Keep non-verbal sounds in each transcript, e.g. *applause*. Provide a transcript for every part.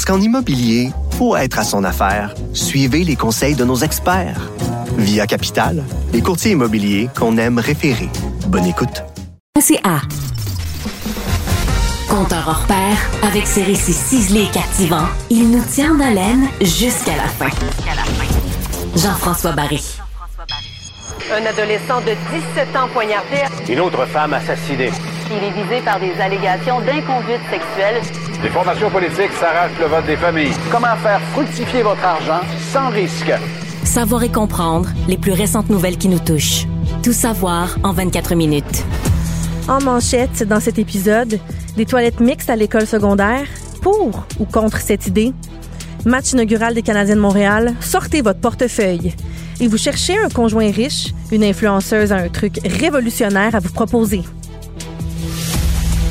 Parce qu'en immobilier, pour être à son affaire, suivez les conseils de nos experts. Via Capital, les courtiers immobiliers qu'on aime référer. Bonne écoute. CA. Compteur hors pair, avec ses récits ciselés et captivants, il nous tient en haleine jusqu'à la fin. Jean-François Barry. Un adolescent de 17 ans poignardé. Une autre femme assassinée. Il est visé par des allégations d'inconduite sexuelle. Les formations politiques s'arrachent le vote des familles. Comment faire fructifier votre argent sans risque? Savoir et comprendre les plus récentes nouvelles qui nous touchent. Tout savoir en 24 minutes. En manchette, dans cet épisode, des toilettes mixtes à l'école secondaire, pour ou contre cette idée? Match inaugural des Canadiens de Montréal, sortez votre portefeuille. Et vous cherchez un conjoint riche, une influenceuse a un truc révolutionnaire à vous proposer.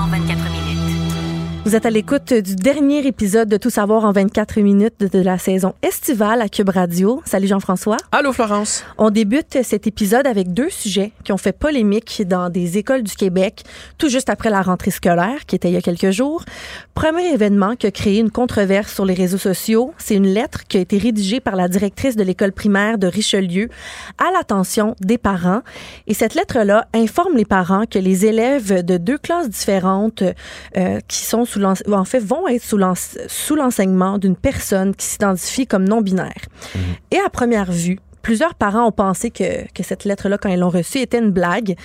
24 minutes. Vous êtes à l'écoute du dernier épisode de Tout savoir en 24 minutes de la saison estivale à Cube Radio. Salut Jean-François. Allô Florence. On débute cet épisode avec deux sujets qui ont fait polémique dans des écoles du Québec tout juste après la rentrée scolaire qui était il y a quelques jours. Premier événement qui a créé une controverse sur les réseaux sociaux, c'est une lettre qui a été rédigée par la directrice de l'école primaire de Richelieu à l'attention des parents. Et cette lettre-là informe les parents que les élèves de deux classes différentes euh, qui sont sous en fait, vont être sous l'enseignement d'une personne qui s'identifie comme non-binaire. Et à première vue, plusieurs parents ont pensé que, que cette lettre-là, quand ils l'ont reçue, était une blague.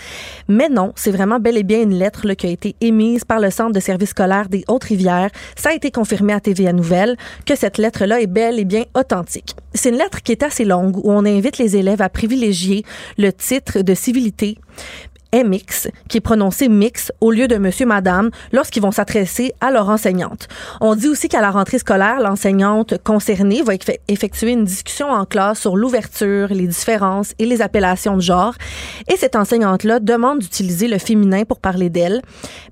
Mais non, c'est vraiment bel et bien une lettre là, qui a été émise par le Centre de services scolaires des Hautes-Rivières. Ça a été confirmé à TVA Nouvelle que cette lettre-là est bel et bien authentique. C'est une lettre qui est assez longue où on invite les élèves à privilégier le titre de civilité MX, qui est prononcé mix au lieu de monsieur, madame, lorsqu'ils vont s'adresser à leur enseignante. On dit aussi qu'à la rentrée scolaire, l'enseignante concernée va effectuer une discussion en classe sur l'ouverture, les différences et les appellations de genre. Et cette enseignante-là demande d'utiliser le féminin pour parler d'elle.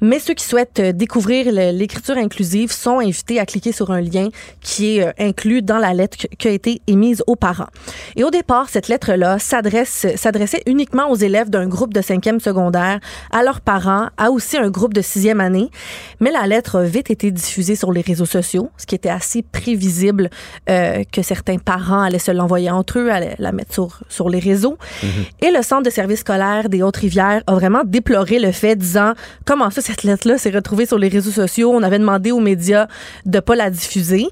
Mais ceux qui souhaitent euh, découvrir l'écriture inclusive sont invités à cliquer sur un lien qui est euh, inclus dans la lettre qui a été émise aux parents. Et au départ, cette lettre-là s'adressait uniquement aux élèves d'un groupe de cinquième secondaire, à leurs parents, à aussi un groupe de sixième année. Mais la lettre a vite été diffusée sur les réseaux sociaux, ce qui était assez prévisible euh, que certains parents allaient se l'envoyer entre eux, allaient la mettre sur, sur les réseaux. Et le Centre de services scolaires des Hautes-Rivières a vraiment déploré le fait, disant comment ça, cette lettre-là s'est retrouvée sur les réseaux sociaux? On avait demandé aux médias de pas la diffuser.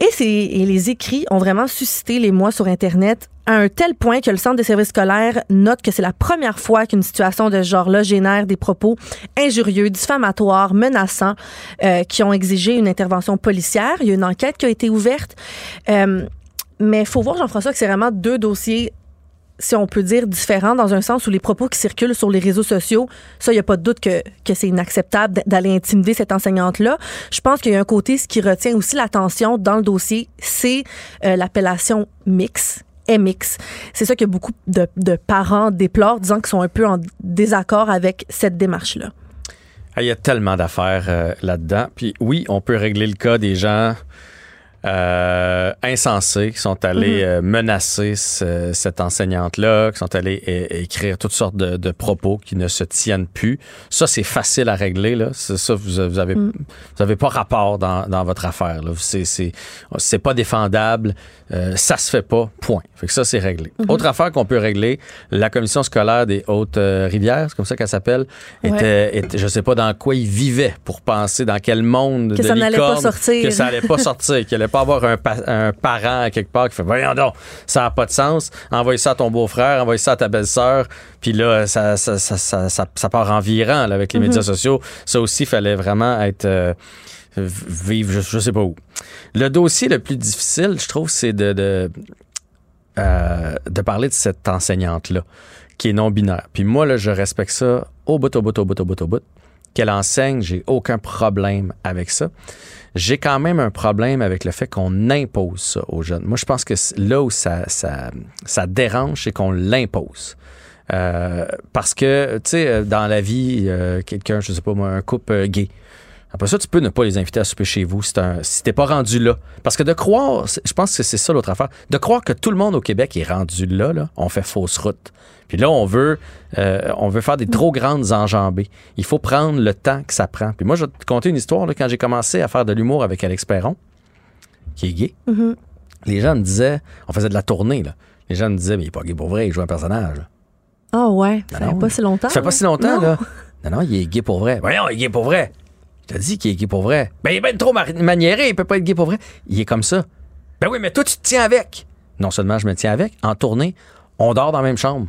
Et, et, les écrits ont vraiment suscité les mois sur Internet à un tel point que le Centre des services scolaires note que c'est la première fois qu'une situation de ce genre-là génère des propos injurieux, diffamatoires, menaçants, euh, qui ont exigé une intervention policière. Il y a une enquête qui a été ouverte. Euh, mais il faut voir, Jean-François, que c'est vraiment deux dossiers si on peut dire, différents dans un sens où les propos qui circulent sur les réseaux sociaux, ça, il n'y a pas de doute que, que c'est inacceptable d'aller intimider cette enseignante-là. Je pense qu'il y a un côté, ce qui retient aussi l'attention dans le dossier, c'est euh, l'appellation mix. C'est ça que beaucoup de, parents déplorent, disant qu'ils sont un peu en désaccord avec cette démarche-là. Il y a tellement d'affaires euh, là-dedans. Puis oui, on peut régler le cas des gens euh, insensés qui sont allés Mhm. euh, menacer ce- cette enseignante-là, qui sont allés écrire toutes sortes de, de propos qui ne se tiennent plus. Ça, c'est facile à régler. Là. Ça, vous, vous avez, Mhm. vous avez pas rapport dans, dans votre affaire. C'est, c'est, c'est pas défendable. Euh, ça se fait pas. Point. Fait que ça, c'est réglé. Mhm. Autre affaire qu'on peut régler, la commission scolaire des Hautes-Rivières, c'est comme ça qu'elle s'appelle, Ouais. était, était- je sais pas dans quoi ils vivaient pour penser dans quel monde Que de ça n'allait pas sortir. que ça allait pas sortir, pas avoir un, pa- un parent à quelque part qui fait voyons donc, ça n'a pas de sens, envoie ça à ton beau-frère, envoie ça à ta belle-sœur, puis là ça ça, ça, ça, part en virant là, avec les Mhm. médias sociaux. Ça aussi fallait vraiment être euh, vivre je, je sais pas où. Le dossier le plus difficile, je trouve, c'est de de, euh, de parler de cette enseignante là qui est non binaire. Puis moi là, je respecte ça au bout au bout au bout au bout au bout. Qu'elle enseigne, j'ai aucun problème avec ça. J'ai quand même un problème avec le fait qu'on impose ça aux jeunes. Moi, je pense que là où ça, dérange, c'est qu'on l'impose. Euh, parce que, tu sais, euh, dans la vie, euh, quelqu'un, je sais pas moi, un couple gay. Après ça, tu peux ne pas les inviter à souper chez vous si, t'es si pas rendu là. Parce que de croire, je pense que c'est ça l'autre affaire, de croire que tout le monde au Québec est rendu là, là on fait fausse route. Puis là, on veut, euh, on veut faire des trop grandes enjambées. Il faut prendre le temps que ça prend. Puis moi, je vais te conter une histoire. Là, quand j'ai commencé à faire de l'humour avec Alex Perron, qui est gay, Mhm. les gens me disaient, on faisait de la tournée, là. Les gens me disaient, mais il est pas gay pour vrai, il joue un personnage. Ah ouais, ça Ben fait non. pas si longtemps. Ça fait pas hein? si longtemps, Non. là. Non, non, il est gay pour vrai. Voyons, il est gay pour vrai. Te dis qu'il est gay pour vrai. Ben, il est ben trop maniéré, il peut pas être gay pour vrai. Il est comme ça. Ben oui, mais toi, tu te tiens avec. Non seulement je me tiens avec, en tournée, on dort dans la même chambre.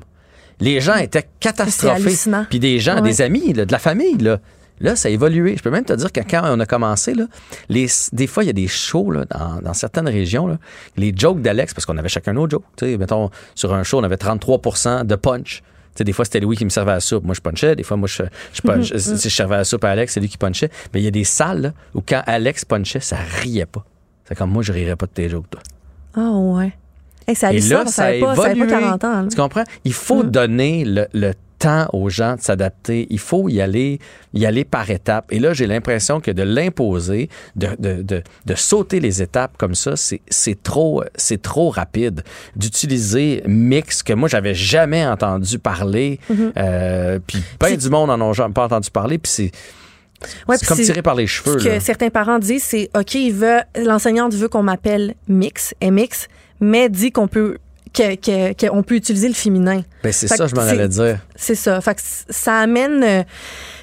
Les gens étaient catastrophés. Puis des gens, Ouais. des amis, là, de la famille, là. Là, ça a évolué. Je peux même te dire que quand on a commencé, là, les, des fois, il y a des shows là, dans, dans certaines régions. Là, les jokes d'Alex, parce qu'on avait chacun nos jokes. Tu sais, mettons, sur un show, on avait 33% de punch. Sais, des fois, c'était Louis qui me servait à la soupe. Moi, je punchais. Des fois, moi, je, je, punch- *laughs* je- je servais à la soupe à Alex, c'est lui qui punchait. Mais il y a des salles là, où quand Alex punchait, ça riait pas. C'est comme moi, je rirais pas de tes jokes, toi. Ah ouais. Hey, c'est Et là, que ça a ça avait pas, ça avait pas évolué. 40 ans. là. Tu comprends? Il faut donner le, le temps aux gens de s'adapter. Il faut y aller, y aller par étapes. Et là, j'ai l'impression que de l'imposer, de, de, de, de sauter les étapes comme ça, c'est trop, c'est trop rapide. D'utiliser mix que moi, j'avais jamais entendu parler. euh, puis Puis- du monde en ont jamais pas entendu parler. Puis c'est Ouais, c'est puis comme tiré par les cheveux. Ce que certains parents disent, c'est OK, l'enseignante veut qu'on m'appelle mix, MX, mais dit qu'on peut que- que- qu'on peut utiliser le féminin. Ben, c'est ça, je m'en c'est- allais dire. C'est ça. Fait que ça amène, euh,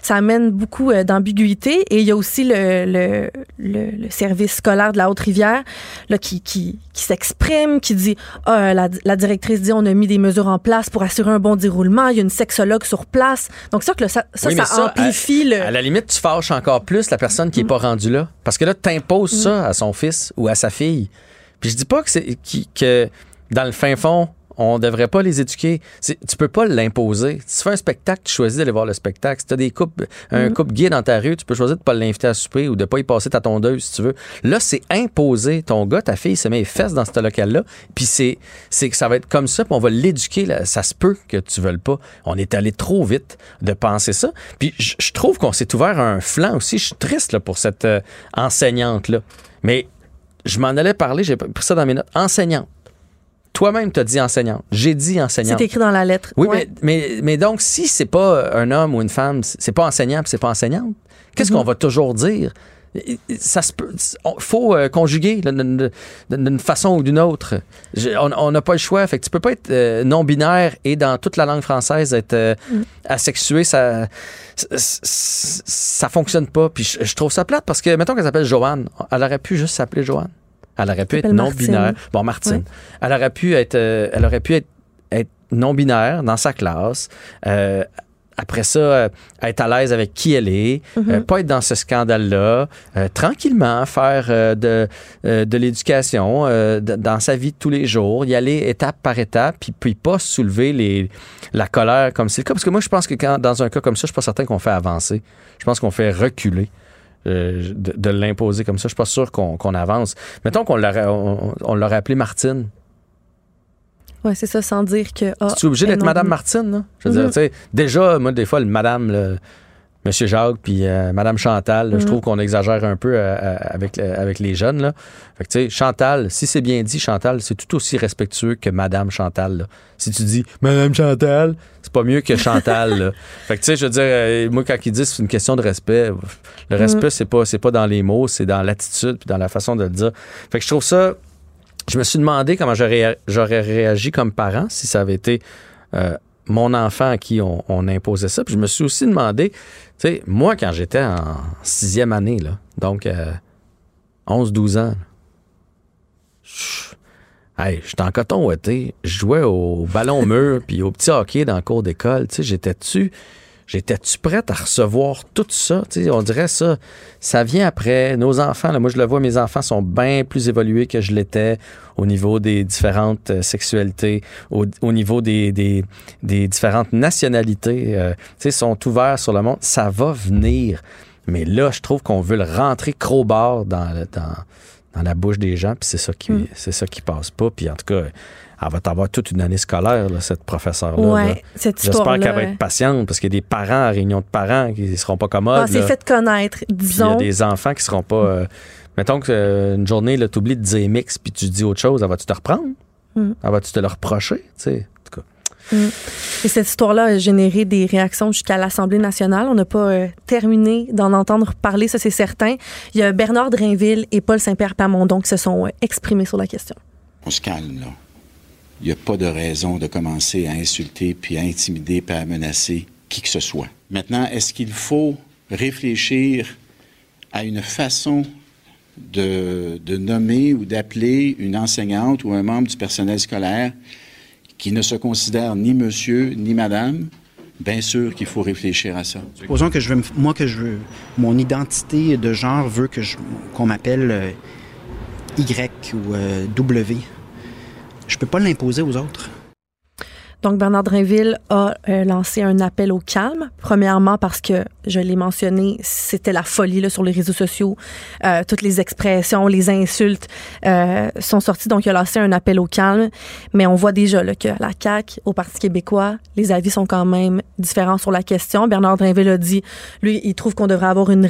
ça amène beaucoup euh, d'ambiguïté. Et il y a aussi le, le, le, le service scolaire de la Haute-Rivière là, qui, qui, qui s'exprime, qui dit ah, la, la directrice dit on a mis des mesures en place pour assurer un bon déroulement. Il y a une sexologue sur place. Donc, ça, que le- ça, ça, Oui, mais ça amplifie le. À la limite, tu fâches encore plus la personne qui est pas rendue là. Parce que là, tu imposes ça à son fils ou à sa fille. Puis je dis pas que c'est que dans le fin fond, on devrait pas les éduquer. Tu peux pas l'imposer. Si tu fais un spectacle, tu choisis d'aller voir le spectacle. Si tu as des couples, un couple gay dans ta rue, tu peux choisir de pas l'inviter à souper ou de pas y passer ta tondeuse si tu veux. Là, c'est imposé. Ton gars, ta fille se met les fesses dans ce local-là. Puis c'est, c'est que ça va être comme ça, puis on va l'éduquer. Ça se peut que tu veuilles pas. On est allé trop vite de penser ça. Puis je je trouve qu'on s'est ouvert un flanc aussi. Je suis triste là, pour cette euh, enseignante-là. Mais je m'en allais parler, j'ai pris ça dans mes notes. Enseignante. Toi-même, tu as dit enseignante. J'ai dit enseignante. C'est écrit dans la lettre. Oui, Ouais. mais, mais, mais donc, si c'est pas un homme ou une femme, c'est pas enseignant c'est pas enseignante, qu'est-ce Mhm. qu'on va toujours dire? Ça se peut. Il faut euh, conjuguer d'une façon ou d'une autre. Je- on n'a pas le choix. Fait que tu peux pas être euh, non-binaire et dans toute la langue française être euh, Mhm. asexué. Ça, ça, ça fonctionne pas. Puis je, je trouve ça plate parce que, mettons qu'elle s'appelle Joanne, elle aurait pu juste s'appeler Joanne. Elle aurait pu être non-binaire. Bon, Martine. Ouais. Elle aurait pu être, euh, elle aurait pu être, être non-binaire dans sa classe. Euh, après ça, euh, être à l'aise avec qui elle est, Mm-hmm. euh, pas être dans ce scandale-là, euh, tranquillement faire de, de l'éducation dans sa vie de tous les jours, y aller étape par étape, puis, puis pas soulever les, la colère comme c'est le cas. Parce que moi, je pense que quand, dans un cas comme ça, je suis pas certain qu'on fait avancer. Je pense qu'on fait reculer. Euh, de, de l'imposer comme ça. Je suis pas sûr qu'on avance. Mettons qu'on l'aurait on, appelé Martine. Ouais, c'est ça, sans dire que. ah, Tu es obligé d'être Madame. Martine, là? Je veux dire, Mhm. tu sais, déjà, moi, des fois, le Madame, le Monsieur Jacques, puis euh, Madame Chantal, là, je Mhm. trouve qu'on exagère un peu euh, euh, avec, le- avec les jeunes, là. Fait que, tu sais, Chantal, si c'est bien dit, Chantal, c'est tout aussi respectueux que Madame Chantal, là. Si tu dis Madame Chantal, c'est pas mieux que Chantal, là. *laughs* Fait que, tu sais, je veux dire, moi, quand ils disent que c'est une question de respect, le respect, c'est pas, c'est pas dans les mots, c'est dans l'attitude, puis dans la façon de le dire. Fait que je trouve ça je me suis demandé comment j'aurais j'aurais réagi comme parent si ça avait été mon enfant à qui on, imposait ça. Puis je me suis aussi demandé, tu sais, moi, quand j'étais en sixième année, là, donc euh, 11-12 ans, je- hey, j'étais en coton ouaté, je jouais au ballon mur puis au petit hockey dans le cours d'école. Tu sais, j'étais dessus. J'étais-tu prête à recevoir tout ça? Tu sais, on dirait ça, ça vient après. Nos enfants, là, moi je le vois, mes enfants sont bien plus évolués que je l'étais au niveau des différentes euh, sexualités, au, au niveau des, des, des différentes nationalités. euh, tu sais, sont ouverts sur le monde. Ça va venir. Mais là, je trouve qu'on veut le rentrer crowbar dans, dans, dans la bouche des gens, puis c'est ça qui c'est ça qui passe pas. Puis en tout cas, elle va avoir toute une année scolaire, là, cette professeure-là. là. Ouais, cette J'espère qu'elle va être patiente parce qu'il y a des parents à réunion de parents qui ne seront pas commodes. Ah, c'est fait connaître, Puis il y a disons. des enfants qui seront pas. euh, mettons qu'une journée, là, tu oublies de dire mix puis tu dis autre chose, elle va-tu te reprendre? Mm. Elle va-tu te le reprocher? Tu sais, en tout cas. Et cette histoire-là a généré des réactions jusqu'à l'Assemblée nationale. On n'a pas euh, terminé d'en entendre parler, ça c'est certain. Il y a Bernard Drainville et Paul Saint-Pierre Plamondon qui se sont euh, exprimés sur la question. On se calme, là. Il n'y a pas de raison de commencer à insulter, puis à intimider, puis à menacer qui que ce soit. Maintenant, est-ce qu'il faut réfléchir à une façon de, nommer ou d'appeler une enseignante ou un membre du personnel scolaire qui ne se considère ni monsieur ni madame? Bien sûr qu'il faut réfléchir à ça. Supposons que je veux, moi que je veux, mon identité de genre veut que qu'on m'appelle euh, Y ou euh, W. Je peux pas l'imposer aux autres. Donc, Bernard Drainville a euh, lancé un appel au calme. Premièrement, parce que, je l'ai mentionné, c'était la folie là, sur les réseaux sociaux. Euh, toutes les expressions, les insultes euh, sont sorties. Donc, il a lancé un appel au calme. Mais on voit déjà là, que la CAQ, au Parti québécois, les avis sont quand même différents sur la question. Bernard Drainville a dit, lui, il trouve qu'on devrait avoir une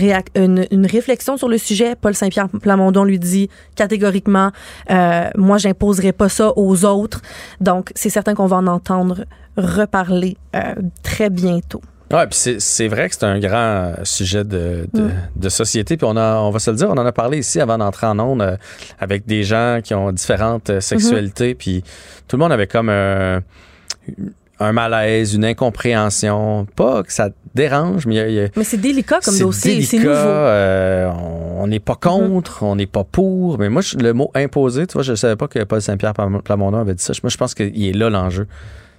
réflexion sur le sujet. Paul Saint-Pierre Plamondon lui dit catégoriquement, euh, moi, j'imposerai pas ça aux autres. Donc, c'est certain qu'on va en entendre reparler euh, très bientôt. Ouais, puis c'est- c'est vrai que c'est un grand euh, sujet de, de, Mm. de société. Puis on, a, on va se le dire, on en a parlé ici avant d'entrer en ondes euh, avec des gens qui ont différentes euh, sexualités. Puis tout le monde avait comme un, un malaise, une incompréhension. Pas que ça dérange, mais il y a- y a, Mais c'est délicat comme c'est dossier, c'est nouveau. euh, on n'est pas contre, on n'est pas pour. Mais moi, je- le mot imposé, tu vois, je ne savais pas que Paul Saint-Pierre Plam- Plamondon avait dit ça. Moi, je pense qu'il est là l'enjeu.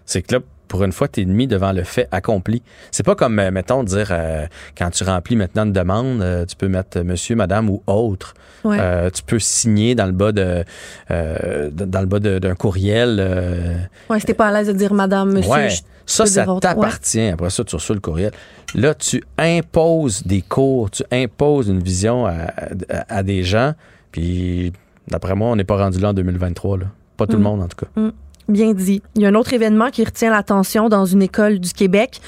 C'est que là, pour une fois, tu es mis devant le fait accompli. C'est pas comme, euh, mettons, dire euh, quand tu remplis maintenant une demande, euh, tu peux mettre monsieur, madame ou autre. Ouais. Euh, tu peux signer dans le bas de dans le bas d'un courriel. Ouais, c'était pas à l'aise de dire madame, monsieur. Ouais. je- Ça, ça t'appartient. Après ça, tu reçois le courriel. Là, tu imposes des cours, tu imposes une vision à, à- à des gens. Puis, d'après moi, on n'est pas rendu là en 2023. Là. Pas tout le Mm. monde, en tout cas. Bien dit. Il y a un autre événement qui retient l'attention dans une école du Québec.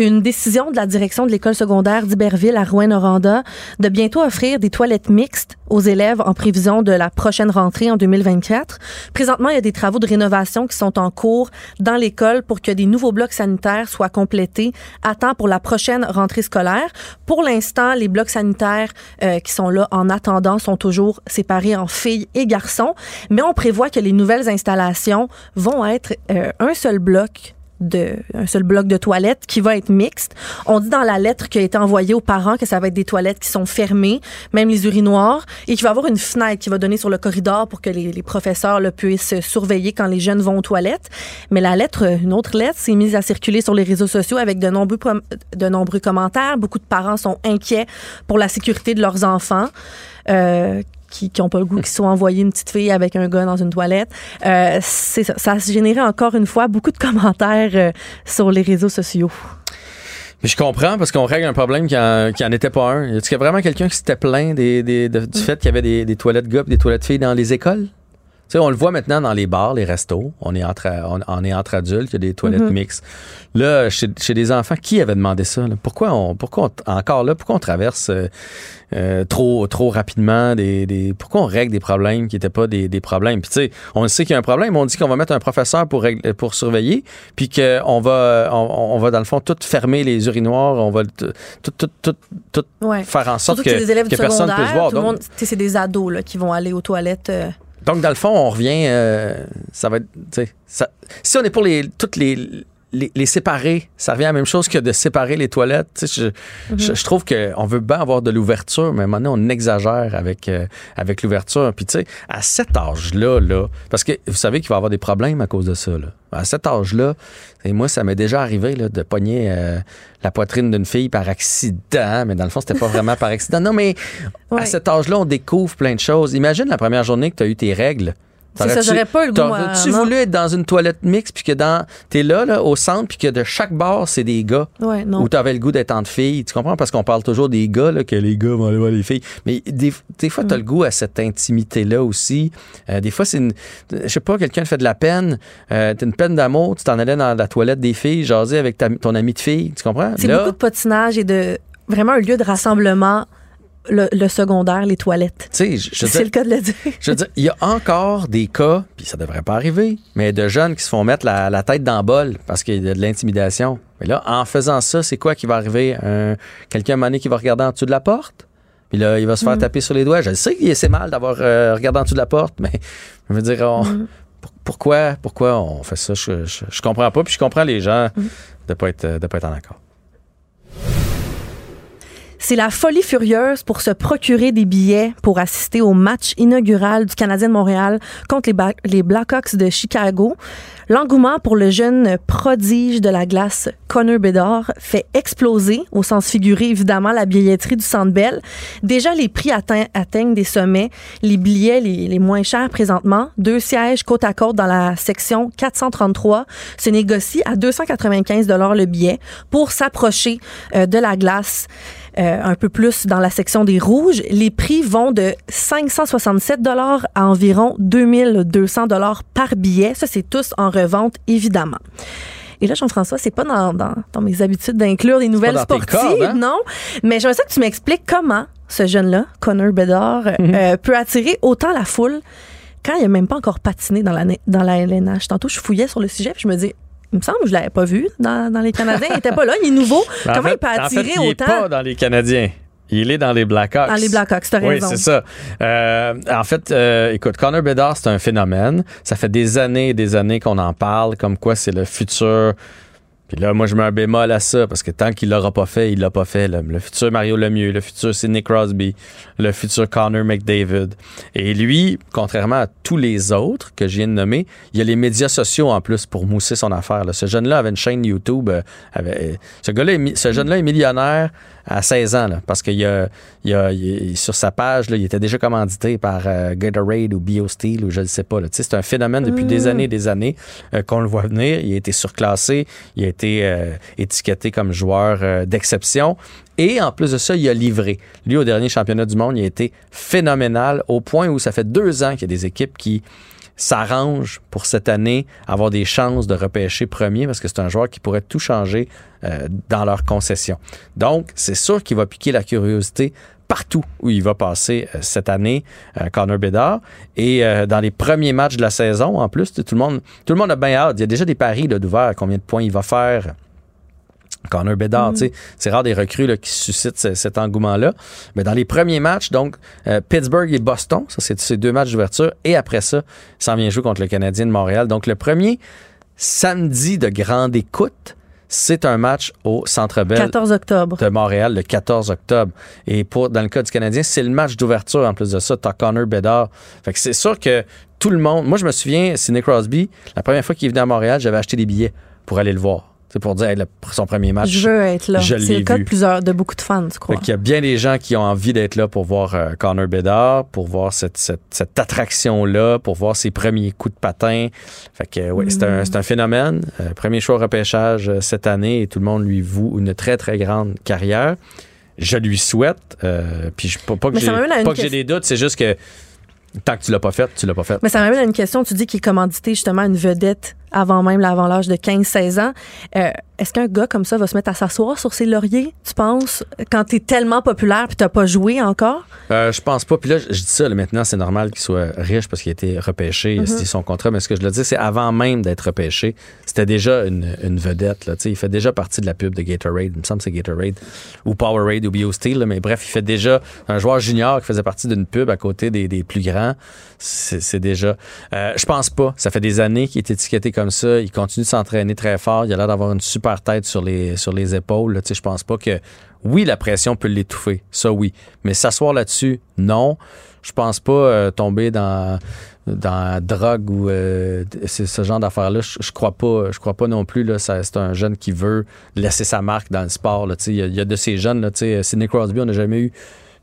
Une décision de la direction de l'école secondaire d'Iberville à Rouen-Noranda de bientôt offrir des toilettes mixtes aux élèves en prévision de la prochaine rentrée en 2024. Présentement, il y a des travaux de rénovation qui sont en cours dans l'école pour que des nouveaux blocs sanitaires soient complétés à temps pour la prochaine rentrée scolaire. Pour l'instant, les blocs sanitaires euh, qui sont là en attendant sont toujours séparés en filles et garçons, mais on prévoit que les nouvelles installations vont être euh, un seul bloc de un seul bloc de toilettes qui va être mixte. On dit dans la lettre qui a été envoyée aux parents que ça va être des toilettes qui sont fermées, même les urinoirs, et qu'il va y avoir une fenêtre qui va donner sur le corridor pour que les, les professeurs là, puissent surveiller quand les jeunes vont aux toilettes. Mais la lettre, une autre lettre, s'est mise à circuler sur les réseaux sociaux avec de nombreux de nombreux commentaires. Beaucoup de parents sont inquiets pour la sécurité de leurs enfants. Euh, qui n'ont pas le goût qu'ils soient envoyés une petite fille avec un gars dans une toilette. Euh, c'est ça, ça a généré encore une fois beaucoup de *laughs* commentaires euh, sur les réseaux sociaux. Mais je comprends parce qu'on règle un problème qui en, qui en était pas un. Y a-t-il vraiment quelqu'un qui s'était plaint des, des- de- du fait qu'il y avait des, des toilettes gars et des toilettes filles dans les écoles? Sais, on le voit maintenant dans les bars, les restos. On est entre, on, on est entre adultes, il y a des toilettes Mhm. mixtes. Là, chez, chez des enfants, qui avait demandé ça? là? Pourquoi on, pourquoi on- encore là, pourquoi on traverse euh, euh, trop, trop rapidement des, des- pourquoi on règle des problèmes qui n'étaient pas des, des problèmes? Puis tu sais, on sait qu'il y a un problème, on dit qu'on va mettre un professeur pour, régler- pour surveiller, puis qu'on va, on, on va dans le fond tout fermer les urinoirs, on va tout, tout, tout, tout, Ouais. faire en sorte Surtout que, que, les élèves que personne ne puisse voir. c'est des ados là, qui vont aller aux toilettes. euh, donc, dans le fond, on revient. euh, ça va être. si on est pour les, toutes les, les, les séparer, ça revient à la même chose que de séparer les toilettes. Tu sais, je, je, je trouve qu'on veut bien avoir de l'ouverture, mais maintenant on exagère avec, euh, avec l'ouverture. Puis tu sais, à cet âge-là, là, parce que vous savez qu'il va y avoir des problèmes à cause de ça. Là. À cet âge-là, et moi, ça m'est déjà arrivé là, de pogner euh, la poitrine d'une fille par accident, mais dans le fond, c'était pas vraiment par accident. Non, mais Ouais. à cet âge-là, on découvre plein de choses. Imagine la première journée que tu as eu tes règles. Ça, j'aurais pas le goût, T'aurais-tu moi, non. voulu être dans une toilette mixte puis que dans t'es là, là au centre puis que de chaque bar c'est des gars? Ouais, non. ou t'avais le goût d'être entre filles tu comprends? Parce qu'on parle toujours des gars là que les gars vont aller voir les filles mais des, des fois t'as Mm. le goût à cette intimité là aussi Euh, des fois c'est une je sais pas quelqu'un te fait de la peine euh, t'as une peine d'amour tu t'en allais dans la toilette des filles jaser avec ta- ton ami de fille tu comprends? C'est beaucoup de patinage et de vraiment un lieu de rassemblement, le, le secondaire, les toilettes. C'est le cas de le dire. Je veux dire, il y a encore des cas, puis ça devrait pas arriver, mais de jeunes qui se font mettre la, la tête dans le bol parce qu'il y a de l'intimidation. Mais là, en faisant ça, c'est quoi qui va arriver? Un- Quelqu'un à un moment donné qui va regarder en dessous de la porte? Puis là, il va se faire taper sur les doigts. Je sais que c'est mal d'avoir euh, regardé en dessous de la porte, mais je veux dire, on- pour- pourquoi, pourquoi on fait ça? Je, je, je comprends pas, puis je comprends les gens de pas être, de pas être en accord. C'est la folie furieuse pour se procurer des billets pour assister au match inaugural du Canadien de Montréal contre les, Blackhawks de Chicago. L'engouement pour le jeune prodige de la glace Connor Bedard fait exploser, au sens figuré évidemment, la billetterie du Centre Bell. Déjà, les prix atteignent des sommets. Les billets les, les moins chers présentement, deux sièges côte à côte dans la section 433, se négocient à 295 le billet pour s'approcher euh, de la glace euh, un peu plus dans la section des rouges. Les prix vont de 567 dollars à environ 2200 dollars par billet. Ça, c'est tous en revente, évidemment. Et là, Jean-François, c'est pas dans, dans, dans mes habitudes d'inclure des nouvelles sportives, cordes, hein? non? Mais j'aimerais ça que tu m'expliques comment ce jeune-là, Connor Bedard, Mhm. euh, peut attirer autant la foule quand il n'a même pas encore patiné dans la, dans la LNH. Tantôt, je fouillais sur le sujet puis je me dis, il me semble que je l'avais pas vu dans, dans les Canadiens. Il était pas là, il est nouveau. *laughs* En comment fait- il peut en attirer fait, il est autant? pas dans les Canadiens. Il est dans les Blackhawks. Dans les Blackhawks, t'as Oui, raison. c'est ça. Euh, en fait, euh, écoute, Connor Bedard, c'est un phénomène. Ça fait des années et des années qu'on en parle, comme quoi c'est le futur. Puis là, moi, je mets un bémol à ça, parce que tant qu'il l'aura pas fait, il l'a pas fait. là. Le futur Mario Lemieux, le futur Sidney Crosby, le futur Connor McDavid. Et lui, contrairement à tous les autres que je viens de nommer, il y a les médias sociaux en plus pour mousser son affaire. là. Ce jeune-là avait une chaîne YouTube. euh, avait- ce gars-là, ce jeune-là est millionnaire à 16 ans, là, parce qu'il y a, il y a- il- sur sa page, là, il était déjà commandité par euh, Gatorade ou BioSteel ou je ne sais pas. C'est un phénomène depuis des années et des années euh, qu'on le voit venir. Il a été surclassé, il a été euh, étiqueté comme joueur euh, d'exception. Et en plus de ça, il a livré. Lui, au dernier championnat du monde, il a été phénoménal au point où ça fait deux ans qu'il y a des équipes qui s'arrangent pour cette année avoir des chances de repêcher premier parce que c'est un joueur qui pourrait tout changer euh, dans leur concession. Donc, c'est sûr qu'il va piquer la curiosité partout où il va passer euh, cette année, euh, Connor Bedard. Et euh, dans les premiers matchs de la saison, en plus, tout le monde, tout le monde a bien hâte. Il y a déjà des paris d'ouvert, combien de points il va faire. Connor Bedard, tu sais, c'est rare des recrues là, qui suscitent ce- cet engouement-là. Mais dans les premiers matchs, donc euh, Pittsburgh et Boston, ça c'est ces deux matchs d'ouverture, et après ça, s'en vient jouer contre le Canadien de Montréal. Donc le premier samedi de grande écoute, c'est un match au Centre Bell 14 octobre. de Montréal le 14 octobre. Et pour dans le cas du Canadien, c'est le match d'ouverture en plus de ça. T'as Connor Bedard. Fait que c'est sûr que tout le monde. Moi, je me souviens, Sidney Crosby, la première fois qu'il est venu à Montréal, j'avais acheté des billets pour aller le voir. C'est pour dire hey, le- son premier match. Je veux être là. C'est le cas de plusieurs, de beaucoup de fans, je crois? Fait qu'il y a bien des gens qui ont envie d'être là pour voir euh, Connor Bedard, pour voir cette, cette, cette attraction-là, pour voir ses premiers coups de patin. Fait que, euh, oui, c'est un, phénomène. Euh, premier choix au repêchage euh, cette année et tout le monde lui voue une très, très grande carrière. Je lui souhaite. euh, puis je, pas, pas que j'ai des doutes, c'est juste que tant que tu l'as pas fait, tu l'as pas fait. Mais ça m'amène à une question. Tu dis qu'il est commandité justement une vedette avant même l'avant l'âge de 15-16 ans. Euh, est-ce qu'un gars comme ça va se mettre à s'asseoir sur ses lauriers, tu penses, quand t'es tellement populaire puis t'as pas joué encore? Euh, je pense pas. Puis là, je dis ça, là, maintenant, c'est normal qu'il soit riche parce qu'il a été repêché, signé son contrat. Mais ce que je le dis, c'est avant même d'être repêché, c'était déjà une, une vedette. Là, il fait déjà partie de la pub de Gatorade. Il me semble que c'est Gatorade ou Powerade ou BioSteel. là, Mais bref, il fait déjà un joueur junior qui faisait partie d'une pub à côté des, des plus grands. C'est c'est déjà. Euh, je pense pas. Ça fait des années qu'il est étiqueté comme ça. Il continue de s'entraîner très fort. Il a l'air d'avoir une super tête sur les, sur les épaules. Je pense pas que. Oui, la pression peut l'étouffer. Ça, oui. Mais s'asseoir là-dessus, non. Je pense pas euh, tomber dans dans la drogue ou euh, ce genre d'affaires-là. Je, crois pas. Je crois pas non plus. C'est un jeune qui veut laisser sa marque dans le sport. Il y, a- il y a de ces jeunes. Là, Sidney Crosby, on n'a jamais eu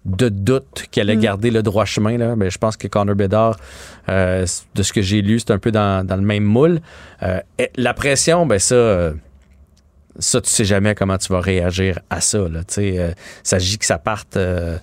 de doute qu'elle allait Mm. garder le droit chemin. Là. Mais je pense que Connor Bedard, euh, de ce que j'ai lu, c'est un peu dans, dans le même moule. Euh, et la pression, ben ça, euh, ça, tu sais jamais comment tu vas réagir à ça. Là, euh, il s'agit que ça parte euh,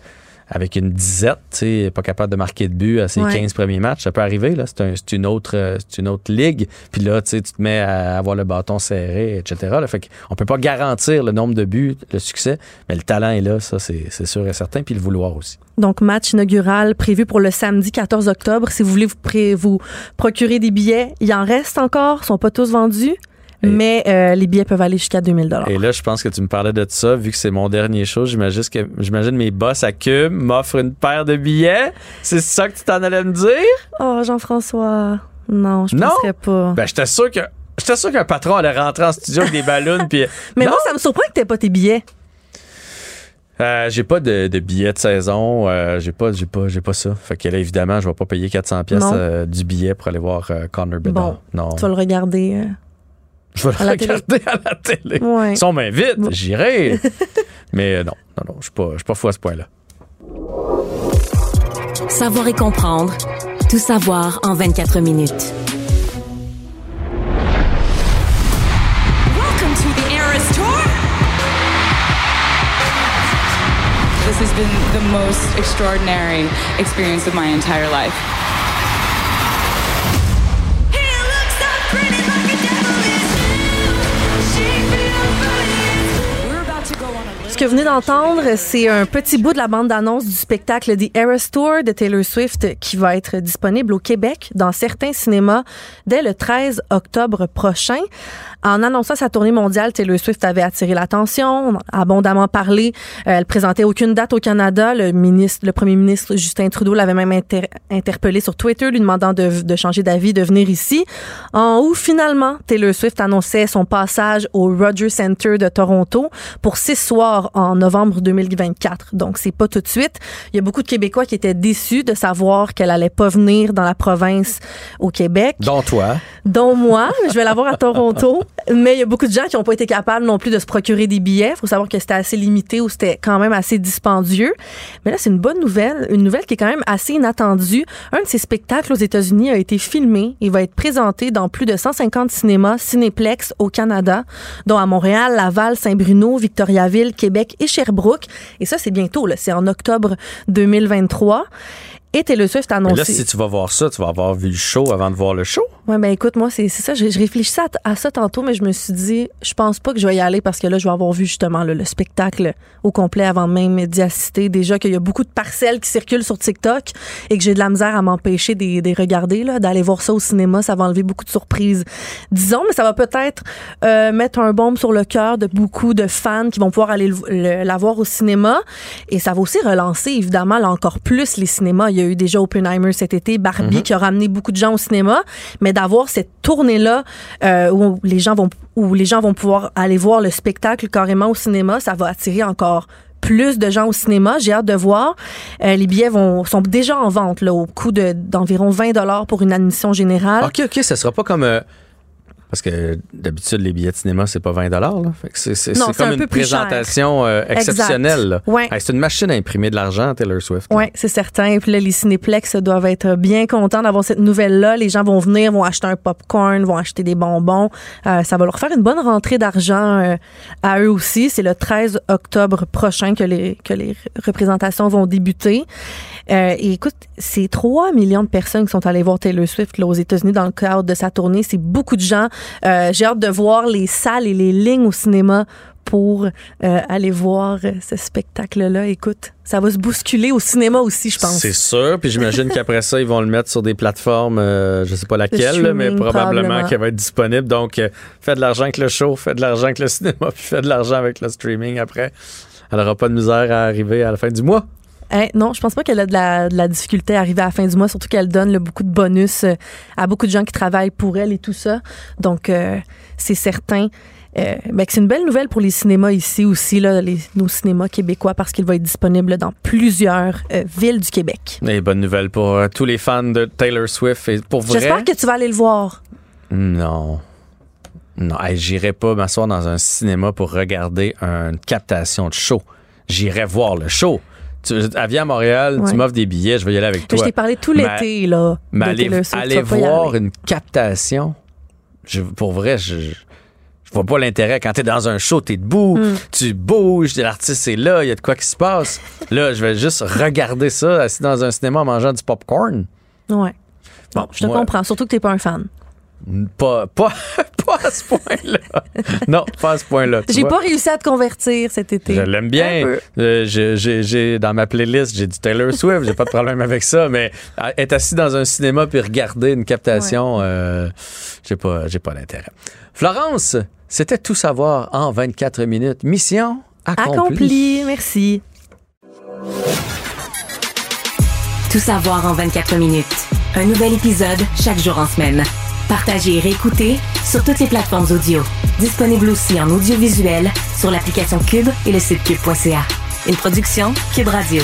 avec une disette, tu sais, pas capable de marquer de but à ses Ouais. 15 premiers matchs. Ça peut arriver, là. C'est, un- c'est une, autre, euh, c'est une autre ligue. Puis là, tu sais, tu te mets à avoir le bâton serré, etc. Là. Fait qu'on peut pas garantir le nombre de buts, le succès, mais le talent est là, ça, c'est, sûr et certain. Puis le vouloir aussi. Donc, match inaugural prévu pour le samedi 14 octobre. Si vous voulez vous, pré- vous procurer des billets, il en reste encore, ils sont pas tous vendus, mais euh, les billets peuvent aller jusqu'à 2000 Et là, je pense que tu me parlais de ça, vu que c'est mon dernier show. J'imagine que j'imagine mes boss à Cube m'offrent une paire de billets. C'est ça que tu t'en allais me dire? Oh, Jean-François, non, je Non? penserais pas. Ben, j'étais sûr que. J'étais sûr qu'un patron allait rentrer en studio avec des ballons puis *laughs* mais non? moi, ça me surprend que t'aies pas tes billets. Euh, j'ai pas de, de billets de saison, euh, j'ai pas j'ai pas j'ai pas ça. Fait que là évidemment, je vais pas payer 400 pièces euh, du billet pour aller voir Connor Bedard. Bon, non. Tu vas le regarder. Je vais à le la télé. regarder à la télé. Ouais. Si on m'invite, j'irai. *laughs* Mais euh, non, non non, je je suis pas fou à ce point-là. Savoir et comprendre. Tout savoir en 24 minutes. Welcome to the Eras Tour. This has been the most extraordinary experience of my entire life. Que vous venez d'entendre, c'est un petit bout de la bande-annonce du spectacle The Eras Tour de Taylor Swift qui va être disponible au Québec dans certains cinémas dès le 13 octobre prochain. En annonçant sa tournée mondiale, Taylor Swift avait attiré l'attention, abondamment parlé. Euh, elle présentait aucune date au Canada. Le ministre, le premier ministre Justin Trudeau l'avait même inter- interpellé sur Twitter, lui demandant de, de changer d'avis, de venir ici. En août, finalement, Taylor Swift annonçait son passage au Rogers Center de Toronto pour six soirs en novembre 2024. Donc, c'est pas tout de suite. Il y a beaucoup de Québécois qui étaient déçus de savoir qu'elle allait pas venir dans la province au Québec Dont toi. dont moi. Je vais l'avoir à Toronto. *laughs* Mais il y a beaucoup de gens qui n'ont pas été capables non plus de se procurer des billets. Il faut savoir que c'était assez limité ou c'était quand même assez dispendieux. Mais là, c'est une bonne nouvelle. Une nouvelle qui est quand même assez inattendue. Un de ces spectacles aux États-Unis a été filmé et va être présenté dans plus de 150 cinémas Cinéplex au Canada, dont à Montréal, Laval, Saint-Bruno, Victoriaville, Québec et Sherbrooke. Et ça, c'est bientôt. C'est en octobre 2023. Et Taylor Swift a Mais annoncé... là, si tu vas voir ça, tu vas avoir vu le show avant de voir le show. Ouais, ben écoute, moi, c'est c'est ça. Je, je réfléchissais à, à ça tantôt, mais je me suis dit, je pense pas que je vais y aller parce que là, je vais avoir vu justement là, le spectacle au complet avant même d'y assister. Déjà qu'il y a beaucoup de parcelles qui circulent sur TikTok et que j'ai de la misère à m'empêcher de les regarder, là, d'aller voir ça au cinéma. Ça va enlever beaucoup de surprises. Disons, mais ça va peut-être euh, mettre un bombe sur le cœur de beaucoup de fans qui vont pouvoir aller le- le- la voir au cinéma. Et ça va aussi relancer, évidemment, là, encore plus les cinémas. Il y a eu déjà Oppenheimer cet été, Barbie qui a ramené beaucoup de gens au cinéma, mais d'avoir cette tournée-là euh, où les gens vont où les gens vont pouvoir aller voir le spectacle carrément au cinéma, ça va attirer encore plus de gens au cinéma. J'ai hâte de voir. Euh, les billets vont sont déjà en vente là, au coût de- d'environ 20 dollars pour une admission générale. OK, OK, ça sera pas comme. euh, parce que d'habitude, les billets de cinéma, c'est pas 20 là. Fait que c'est, comme un une présentation euh, exceptionnelle. Ouais. Hey, c'est une machine à imprimer de l'argent, Taylor Swift. Oui, c'est certain. Et puis là, les cinéplex doivent être bien contents d'avoir cette nouvelle-là. Les gens vont venir, vont acheter un popcorn, vont acheter des bonbons. Euh, ça va leur faire une bonne rentrée d'argent euh, à eux aussi. C'est le 13 octobre prochain que les, que les représentations vont débuter. Euh, et écoute, c'est 3 millions de personnes qui sont allées voir Taylor Swift là, aux États-Unis dans le cadre de sa tournée. C'est beaucoup de gens. Euh, J'ai hâte de voir les salles et les lignes au cinéma pour euh, aller voir ce spectacle-là. Écoute, ça va se bousculer au cinéma aussi, je pense. C'est sûr, puis j'imagine qu'après ça, ils vont le mettre sur des plateformes, euh, je sais pas laquelle, là, mais probablement, probablement. qu'elle va être disponible. Donc, euh, fais de l'argent avec le show, fais de l'argent avec le *laughs* cinéma, puis fais de l'argent avec le streaming après. Elle aura pas de misère à arriver à la fin du mois. Non, je pense pas qu'elle a de la, de la difficulté à arriver à la fin du mois, surtout qu'elle donne beaucoup de bonus euh, à beaucoup de gens qui travaillent pour elle et tout ça. Donc, euh, c'est certain euh, ben, que c'est une belle nouvelle pour les cinémas ici aussi, là, les, nos cinémas québécois, parce qu'il va être disponible dans plusieurs euh, villes du Québec. Et bonne nouvelle pour euh, tous les fans de Taylor Swift. Et pour vrai, J'espère que tu vas aller le voir. non. Non, hey, j'irai pas m'asseoir dans un cinéma pour regarder une captation de show. J'irai voir le show. Tu, elle vient à Montréal, Ouais. tu m'offres des billets, je vais y aller avec toi. Je t'ai parlé tout l'été, là. Mais aller, voir une captation, je- pour vrai, je, je vois pas l'intérêt. Quand t'es dans un show, t'es debout, Mm. tu bouges, l'artiste est là, il y a de quoi qui se passe. Là, je vais juste regarder ça assis dans un cinéma en mangeant du popcorn. Ouais. Bon, je te moi- comprends, surtout que t'es pas un fan. Pas, pas, *laughs* pas à ce point-là. non, pas à ce point-là. J'ai pas réussi à te convertir cet été. Je l'aime bien. Euh, j'ai- j'ai- j'ai- dans ma playlist, j'ai du Taylor Swift. J'ai pas de problème avec ça. Mais être assis dans un cinéma puis regarder une captation, euh, j'ai pas, j'ai pas d'intérêt. Florence, c'était tout savoir en 24 minutes. Mission accomplie. Accompli, merci. Tout savoir en 24 minutes. Un nouvel épisode chaque jour en semaine. Partagez et réécoutez sur toutes les plateformes audio. Disponible aussi en audiovisuel sur l'application Cube et le site cube.ca. Une production Cube Radio.